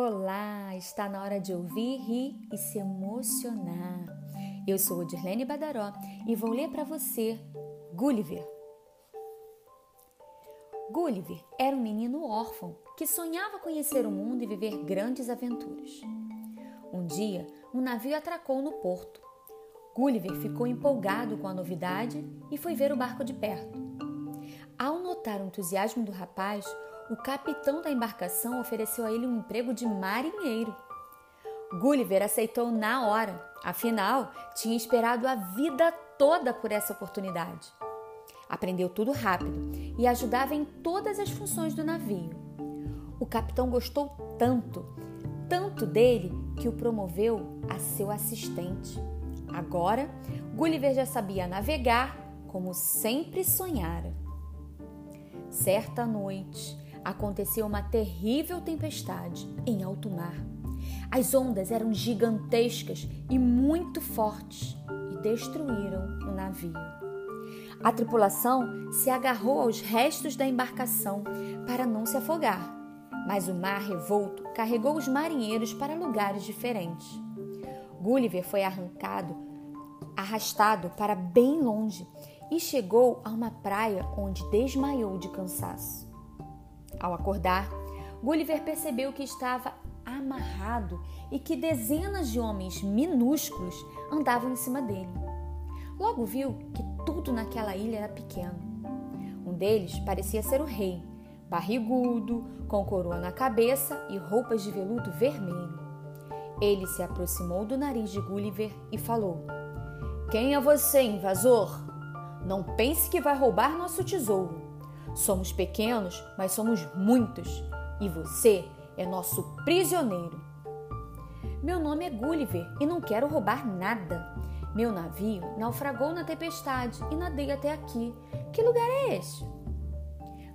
Olá, está na hora de ouvir, rir e se emocionar. Eu sou Dirlene Badaró e vou ler para você Gulliver. Gulliver era um menino órfão que sonhava conhecer o mundo e viver grandes aventuras. Um dia, um navio atracou no porto. Gulliver ficou empolgado com a novidade e foi ver o barco de perto. Ao notar o entusiasmo do rapaz, o capitão da embarcação ofereceu a ele um emprego de marinheiro. Gulliver aceitou na hora, afinal, tinha esperado a vida toda por essa oportunidade. Aprendeu tudo rápido e ajudava em todas as funções do navio. O capitão gostou tanto, tanto dele, que o promoveu a seu assistente. Agora, Gulliver já sabia navegar como sempre sonhara. Certa noite, aconteceu uma terrível tempestade em alto mar. As ondas eram gigantescas e muito fortes e destruíram o navio. A tripulação se agarrou aos restos da embarcação para não se afogar, mas o mar revolto carregou os marinheiros para lugares diferentes. Gulliver foi arrancado, arrastado para bem longe e chegou a uma praia onde desmaiou de cansaço. Ao acordar, Gulliver percebeu que estava amarrado e que dezenas de homens minúsculos andavam em cima dele. Logo viu que tudo naquela ilha era pequeno. Um deles parecia ser o rei, barrigudo, com coroa na cabeça e roupas de veludo vermelho. Ele se aproximou do nariz de Gulliver e falou: Quem é você, invasor? Não pense que vai roubar nosso tesouro. Somos pequenos, mas somos muitos, e você é nosso prisioneiro. Meu nome é Gulliver e não quero roubar nada. Meu navio naufragou na tempestade e nadei até aqui. Que lugar é este?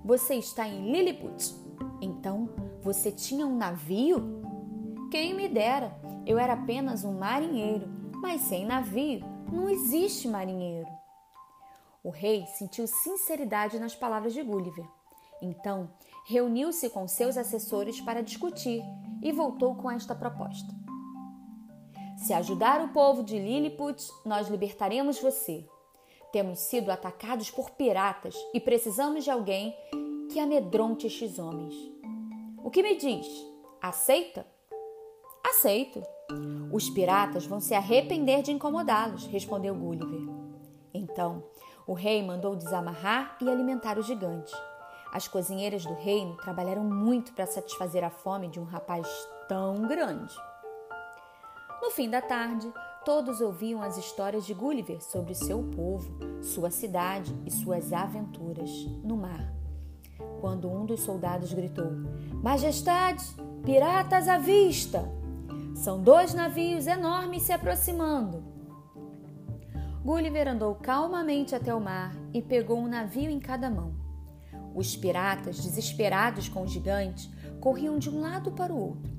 Você está em Lilliput. Então, você tinha um navio? Quem me dera, eu era apenas um marinheiro, mas sem navio não existe marinheiro. O rei sentiu sinceridade nas palavras de Gulliver. Então, reuniu-se com seus assessores para discutir e voltou com esta proposta: Se ajudar o povo de Lilliput, nós libertaremos você. Temos sido atacados por piratas e precisamos de alguém que amedronte estes homens. O que me diz? Aceita? Aceito. Os piratas vão se arrepender de incomodá-los, respondeu Gulliver. Então, o rei mandou desamarrar e alimentar o gigante. As cozinheiras do reino trabalharam muito para satisfazer a fome de um rapaz tão grande. No fim da tarde, todos ouviam as histórias de Gulliver sobre seu povo, sua cidade e suas aventuras no mar. Quando um dos soldados gritou: Majestade, piratas à vista! São dois navios enormes se aproximando. Gulliver andou calmamente até o mar e pegou um navio em cada mão. Os piratas, desesperados com o gigante, corriam de um lado para o outro.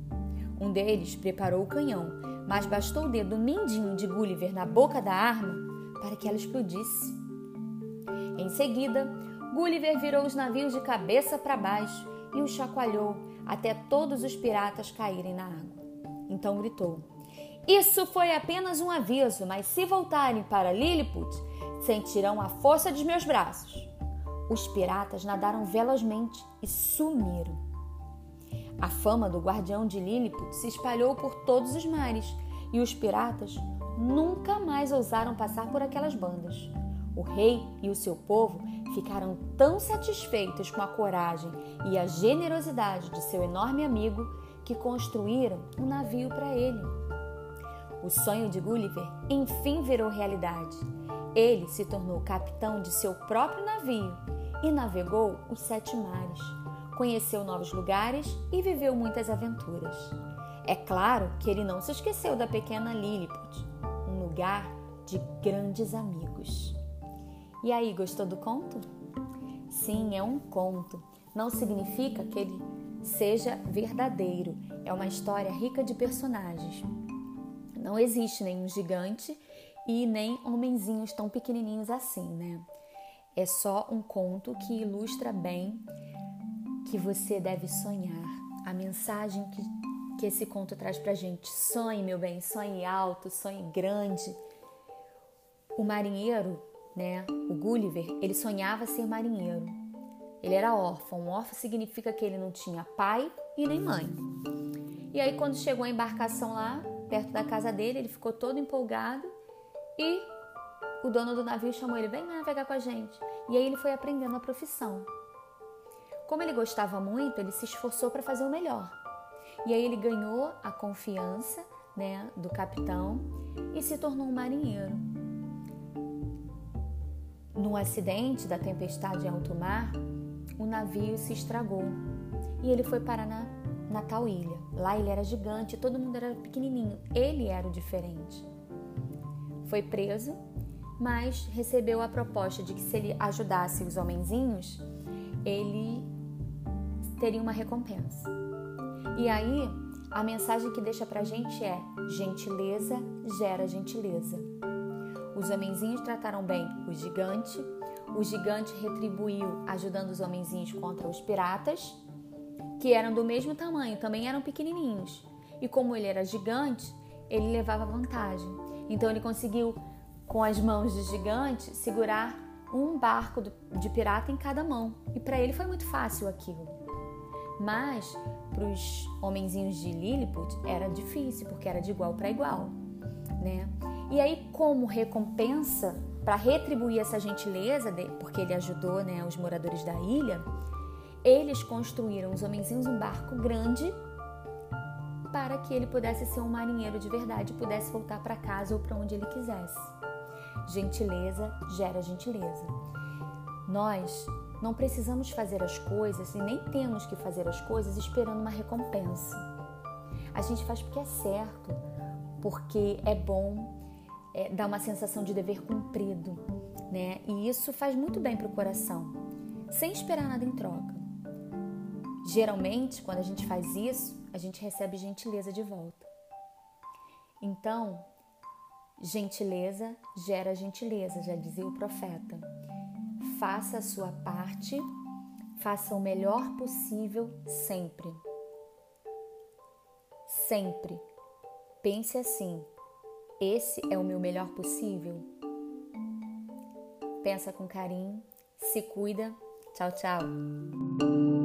Um deles preparou o canhão, mas bastou o dedo mindinho de Gulliver na boca da arma para que ela explodisse. Em seguida, Gulliver virou os navios de cabeça para baixo e os chacoalhou até todos os piratas caírem na água. Então gritou: isso foi apenas um aviso, mas se voltarem para Lilliput, sentirão a força de meus braços. Os piratas nadaram velozmente e sumiram. A fama do guardião de Lilliput se espalhou por todos os mares e os piratas nunca mais ousaram passar por aquelas bandas. O rei e o seu povo ficaram tão satisfeitos com a coragem e a generosidade de seu enorme amigo que construíram um navio para ele. O sonho de Gulliver enfim virou realidade. Ele se tornou capitão de seu próprio navio e navegou os sete mares. Conheceu novos lugares e viveu muitas aventuras. É claro que ele não se esqueceu da pequena Lilliput, um lugar de grandes amigos. E aí, gostou do conto? Sim, é um conto. Não significa que ele seja verdadeiro. É uma história rica de personagens. Não existe nenhum gigante e nem homenzinhos tão pequenininhos assim, né? É só um conto que ilustra bem que você deve sonhar, a mensagem que, que esse conto traz pra gente? Sonhe, meu bem, sonhe alto, sonhe grande. O marinheiro, né, o Gulliver, ele sonhava ser marinheiro. Ele era órfão. órfão significa que ele não tinha pai e nem mãe. E aí, quando chegou a embarcação lá, perto da casa dele, ele ficou todo empolgado e o dono do navio chamou ele: vem navegar com a gente. E aí ele foi aprendendo a profissão. Como ele gostava muito, ele se esforçou para fazer o melhor. E aí ele ganhou a confiança né, do capitão e se tornou um marinheiro. No acidente da tempestade em alto mar, o navio se estragou e ele foi parar na, na ilha. Lá ele era gigante, todo mundo era pequenininho. Ele era o diferente. Foi preso, mas recebeu a proposta de que se ele ajudasse os homenzinhos, ele teria uma recompensa. E aí, a mensagem que deixa pra gente é: gentileza gera gentileza. Os homenzinhos trataram bem o gigante, o gigante retribuiu ajudando os homenzinhos contra os piratas, que eram do mesmo tamanho, também eram pequenininhos. E como ele era gigante, ele levava vantagem. Então ele conseguiu, com as mãos de gigante, segurar um barco de pirata em cada mão. E para ele foi muito fácil aquilo. Mas para os homenzinhos de Lilliput era difícil, porque era de igual para igual, né? E aí, como recompensa, para retribuir essa gentileza, porque ele ajudou né, os moradores da ilha, eles construíram os homenzinhos um barco grande para que ele pudesse ser um marinheiro de verdade e pudesse voltar para casa ou para onde ele quisesse. Gentileza gera gentileza. Nós não precisamos fazer as coisas e nem temos que fazer as coisas esperando uma recompensa. A gente faz porque é certo, porque é bom, é, dá uma sensação de dever cumprido, né? E isso faz muito bem para o coração, sem esperar nada em troca. Geralmente, quando a gente faz isso, a gente recebe gentileza de volta. Então, gentileza gera gentileza, já dizia o profeta. Faça a sua parte, faça o melhor possível sempre. Sempre. Pense assim: esse é o meu melhor possível? Pensa com carinho, se cuida. Tchau, tchau.